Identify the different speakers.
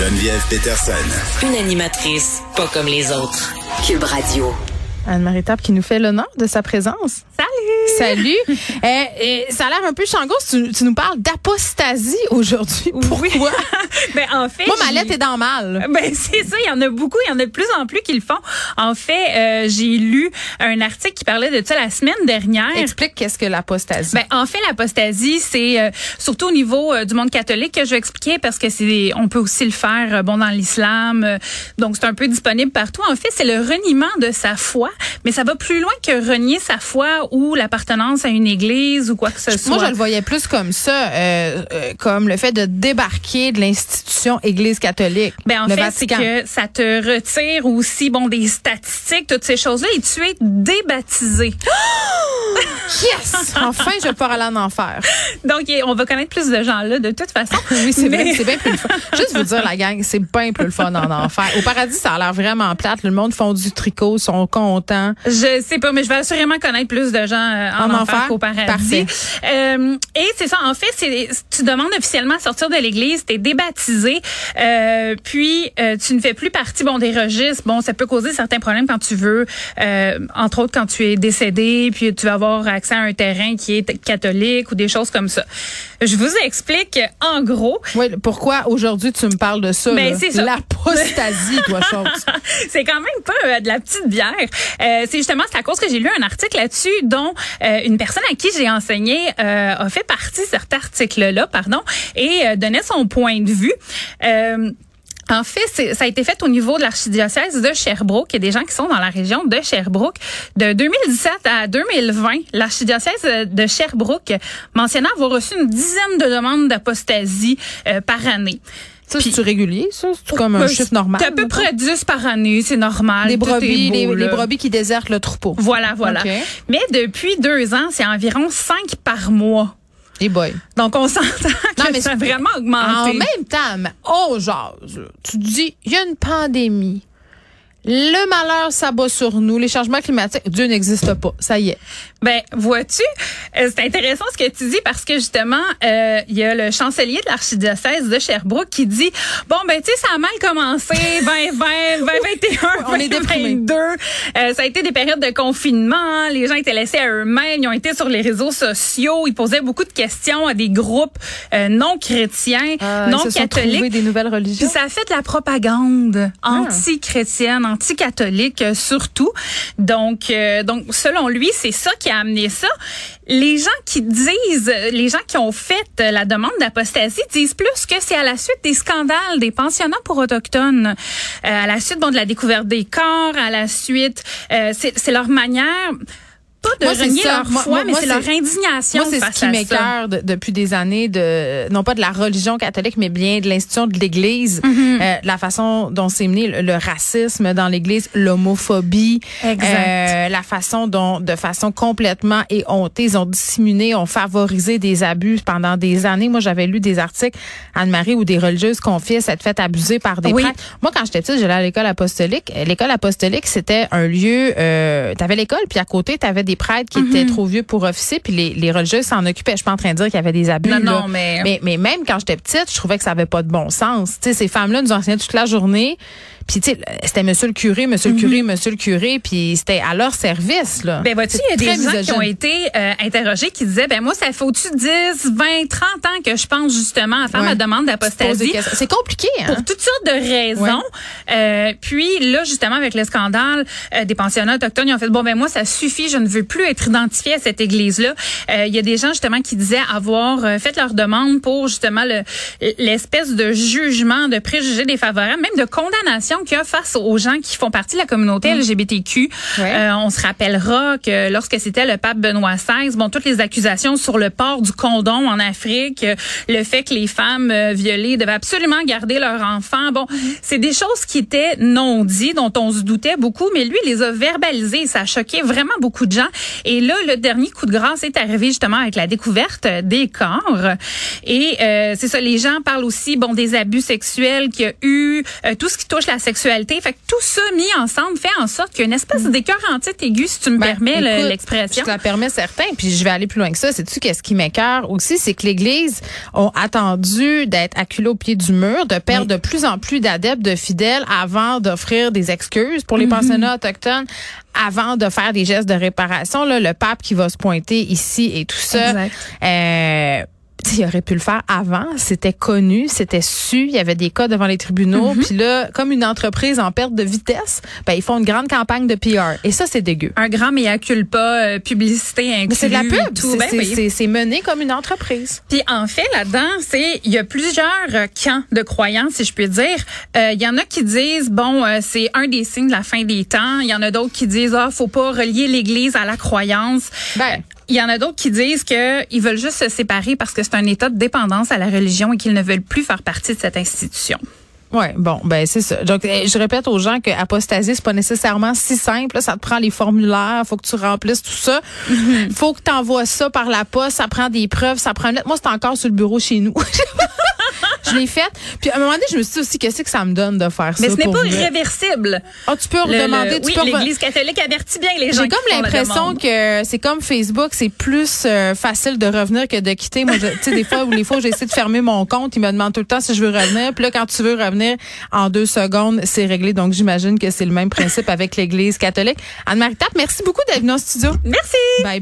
Speaker 1: Geneviève Peterson.
Speaker 2: Une animatrice pas comme les autres. Cube Radio.
Speaker 3: Anne-Marie Tap qui nous fait l'honneur de sa présence.
Speaker 4: Salut!
Speaker 3: Salut! Eh, eh, ça a l'air un peu changos. Tu, tu nous parles d'apostasie aujourd'hui. Pourquoi?
Speaker 4: ben, en fait.
Speaker 3: Moi, ma lettre est dans mal.
Speaker 4: Ben, c'est ça, il y en a beaucoup, il y en a de plus en plus qui le font. En fait, euh, j'ai lu un article qui parlait de ça la semaine dernière.
Speaker 3: Explique qu'est-ce que l'apostasie.
Speaker 4: Ben, en fait, l'apostasie, c'est euh, surtout au niveau euh, du monde catholique que je vais expliquer parce que c'est, on peut aussi le faire, euh, bon, dans l'islam. euh, donc, c'est un peu disponible partout. En fait, c'est le reniement de sa foi, mais ça va plus loin que renier sa foi ou l'appartenance à une église ou quoi que ce soit.
Speaker 3: Moi, je le voyais plus comme ça, euh, euh, comme le fait de débarquer de l'institution Église catholique.
Speaker 4: Ben en
Speaker 3: le
Speaker 4: fait, c'est
Speaker 3: Vatican.
Speaker 4: que ça te retire aussi bon des statistiques, toutes ces choses-là, et tu es débaptisé.
Speaker 3: Yes! Enfin, je vais pouvoir aller en enfer.
Speaker 4: Donc, on va connaître plus de gens là de toute façon.
Speaker 3: Oui, c'est
Speaker 4: Mais-
Speaker 3: c'est bien plus le fun. Juste vous dire, la gang, c'est bien plus le fun en enfer. Au paradis, ça a l'air vraiment plate. Le monde font du tricot, sont contents.
Speaker 4: Je sais pas, mais je vais assurément connaître plus de gens euh, en,
Speaker 3: En
Speaker 4: enfer, qu'au paradis. Euh, et c'est ça, en fait, c'est tu demandes officiellement à sortir de l'Église, t'es débaptisé, euh, puis euh, tu ne fais plus partie bon des registres. Bon, ça peut causer certains problèmes quand tu veux, euh, entre autres quand tu es décédé, puis tu vas avoir accès à un terrain qui est catholique ou des choses comme ça. Je vous explique en gros.
Speaker 3: Oui, pourquoi aujourd'hui tu me parles de ça?
Speaker 4: Ben, c'est ça.
Speaker 3: L'apostasie, toi, chose.
Speaker 4: c'est quand même pas euh, de la petite bière. Euh, c'est justement c'est à cause que j'ai lu un article là-dessus dont euh, une personne à qui j'ai enseigné euh, a fait partie cet article-là, pardon, et euh, donnait son point de vue. En fait, ça a été fait au niveau de l'archidiocèse de Sherbrooke. Il y a des gens qui sont dans la région de Sherbrooke. De 2017 à 2020, l'archidiocèse de Sherbrooke mentionnait avoir reçu une dizaine de demandes d'apostasie euh, par année.
Speaker 3: Ça, c'est régulier, ça? C'est comme un
Speaker 4: Ben,
Speaker 3: chiffre normal?
Speaker 4: C'est à peu près 10 par année, c'est normal.
Speaker 3: Les brebis,
Speaker 4: beau,
Speaker 3: les,
Speaker 4: là.
Speaker 3: les brebis qui désertent le troupeau.
Speaker 4: Voilà, voilà. Mais depuis deux ans, c'est environ 5 par mois.
Speaker 3: Et boy.
Speaker 4: Donc, on s'entend que
Speaker 3: Non, mais
Speaker 4: ça a vraiment
Speaker 3: En
Speaker 4: augmenté.
Speaker 3: même temps, mais on jase. Tu dis, il y a une pandémie. Le malheur s'abat sur nous. Les changements climatiques, Dieu n'existe pas. Ça y est.
Speaker 4: Ben, vois-tu, euh, c'est intéressant ce que tu dis parce que justement, euh, il y a le chancelier de l'archidiocèse de Sherbrooke qui dit, bon, ben, tu sais, ça a mal commencé, 2020, 2021,
Speaker 3: On est déprimés.
Speaker 4: 2022. Euh, ça a été des périodes de confinement. Les gens étaient laissés à eux-mêmes. Ils ont été sur les réseaux sociaux. Ils posaient beaucoup de questions à des groupes euh, non chrétiens, non
Speaker 3: Ils se sont
Speaker 4: catholiques.
Speaker 3: trouvés des nouvelles
Speaker 4: Puis
Speaker 3: religions.
Speaker 4: ça a fait de la propagande anti-chrétienne, anti-catholique euh, surtout. Donc, euh, donc selon lui, c'est ça qui a amené ça. Les gens qui disent, les gens qui ont fait euh, la demande d'apostasie disent plus que c'est à la suite des scandales des pensionnats pour autochtones, euh, à la suite bon de la découverte des corps, à la suite, euh, c'est leur manière pas de
Speaker 3: Moi,
Speaker 4: renier leur foi,
Speaker 3: moi-
Speaker 4: mais c'est leur indignation
Speaker 3: Moi, c'est ce qui m'écœure de- depuis des années de, non pas de la religion catholique, mais bien de l'institution de l'Église,
Speaker 4: Mm-hmm.
Speaker 3: euh, la façon dont c'est mené le, le racisme dans l'Église, l'homophobie,
Speaker 4: Exact.
Speaker 3: euh, la façon dont, de façon complètement éhontée, ils ont disséminé, ont favorisé des abus pendant des années. Moi, j'avais lu des articles, Anne-Marie, où des religieuses confiaient s'être fait abuser par des
Speaker 4: Oui.
Speaker 3: prêtres. Moi, quand j'étais petite, j'allais à l'école apostolique. L'école apostolique, c'était un lieu, euh, t'avais l'école, puis à côté, t'avais des prêtres qui
Speaker 4: Mhm.
Speaker 3: étaient trop vieux pour officier, puis les, les religieuses s'en occupaient. Je suis pas en train de dire qu'il y avait des abus.
Speaker 4: Non,
Speaker 3: là.
Speaker 4: non, mais-
Speaker 3: mais mais même quand j'étais petite, je trouvais que ça avait pas de bon sens. Sais, ces femmes-là nous enseignaient toute la journée. Puis tu sais, c'était monsieur le curé, monsieur le curé, monsieur le curé, puis c'était à leur service là.
Speaker 4: Mhm. Ben vois-tu, il y a des gens qui ont été euh, interrogés qui disaient ben moi ça fait au-dessus de 10, 20, 30 ans que je pense justement à faire
Speaker 3: Ouais.
Speaker 4: ma demande d'apostasie.
Speaker 3: C'est compliqué hein?
Speaker 4: pour toutes sortes de raisons. Euh, puis là, justement, avec le scandale euh, des pensionnats autochtones, ils ont fait bon ben moi ça suffit, je ne veux plus être identifié à cette église-là. Euh, Il y a des gens justement qui disaient avoir euh, fait leur demande pour justement le l'espèce de jugement, de préjugés défavorables, même de condamnation qu'il y a face aux gens qui font partie de la communauté LGBTQ.
Speaker 3: Ouais.
Speaker 4: Euh, on se rappellera que lorsque c'était le pape Benoît XVI, bon toutes les accusations sur le port du condom en Afrique, euh, le fait que les femmes euh, violées devaient absolument garder leur enfant, bon, c'est des choses qui étaient non dites, dont on se doutait beaucoup, mais lui il les a verbalisées, ça a choqué vraiment beaucoup de gens. Et là, le dernier coup de grâce est arrivé justement avec la découverte des corps. Et euh, c'est ça, les gens parlent aussi, bon, des abus sexuels qu'il y a eu, euh, tout ce qui touche la sexualité. Fait que tout ça mis ensemble fait en sorte qu'il y a une espèce d'écœur en tête aigu, si tu me
Speaker 3: Ben,
Speaker 4: permets l'expression.
Speaker 3: Je te la permets certain, puis je vais aller plus loin que ça. Sais-tu qu'est-ce qui m'écœure aussi, c'est que l'Église ont attendu d'être acculés au pied du mur, de perdre de plus en plus d'adeptes, de fidèles, avant d'offrir des excuses pour les
Speaker 4: Mm-hmm.
Speaker 3: pensionnats autochtones, avant de faire des gestes de réparation. Là, le pape qui va se pointer ici et tout ça.
Speaker 4: Exact.
Speaker 3: Euh, il aurait pu le faire avant, c'était connu, c'était su, il y avait des cas devant les tribunaux,
Speaker 4: Mm-hmm.
Speaker 3: puis là, comme une entreprise en perte de vitesse, ben ils font une grande campagne de PR et ça c'est dégueu.
Speaker 4: un grand mea culpa, euh, publicité inclus.
Speaker 3: C'est de la pub, c'est-
Speaker 4: Ben
Speaker 3: c'est
Speaker 4: oui.
Speaker 3: mené comme une entreprise.
Speaker 4: Puis en fait, là-dedans, c'est il y a plusieurs euh, camps de croyants, si je puis dire. Euh, Il y en a qui disent bon, euh, c'est un des signes de la fin des temps. Il y en a d'autres qui disent ah, faut pas relier l'Église à la croyance.
Speaker 3: Ben.
Speaker 4: Il y en a d'autres qui disent que ils veulent juste se séparer parce que c'est un état de dépendance à la religion et qu'ils ne veulent plus faire partie de cette institution.
Speaker 3: Ouais, bon, ben c'est ça. Donc eh, je répète aux gens que apostasier c'est pas nécessairement si simple, là. ça te prend les formulaires, faut que tu remplisses tout ça.
Speaker 4: Mm-hmm.
Speaker 3: Faut que tu envoies ça par la poste, ça prend des preuves, ça prend une lettre. Moi c'est encore sur le bureau chez nous. je l'ai faite. Puis à un moment donné, je me suis dit aussi qu'est-ce que ça me donne de faire
Speaker 4: Mais
Speaker 3: ça
Speaker 4: ce n'est pas irréversible.
Speaker 3: Ah, tu peux
Speaker 4: Le- le-
Speaker 3: redemander, tu
Speaker 4: oui, l'Église catholique avertit bien les gens.
Speaker 3: J'ai comme l'impression que c'est comme Facebook, c'est plus euh, facile de revenir que de quitter. Moi, tu sais, des fois où les fois essayé de fermer mon compte, il me demande tout le temps si je veux revenir. Puis là, quand tu veux revenir en deux secondes, c'est réglé. Donc, j'imagine que c'est le même principe avec l'Église catholique. Anne-Marie Tappe, merci beaucoup d'être venue au studio.
Speaker 4: Merci.
Speaker 3: Bye.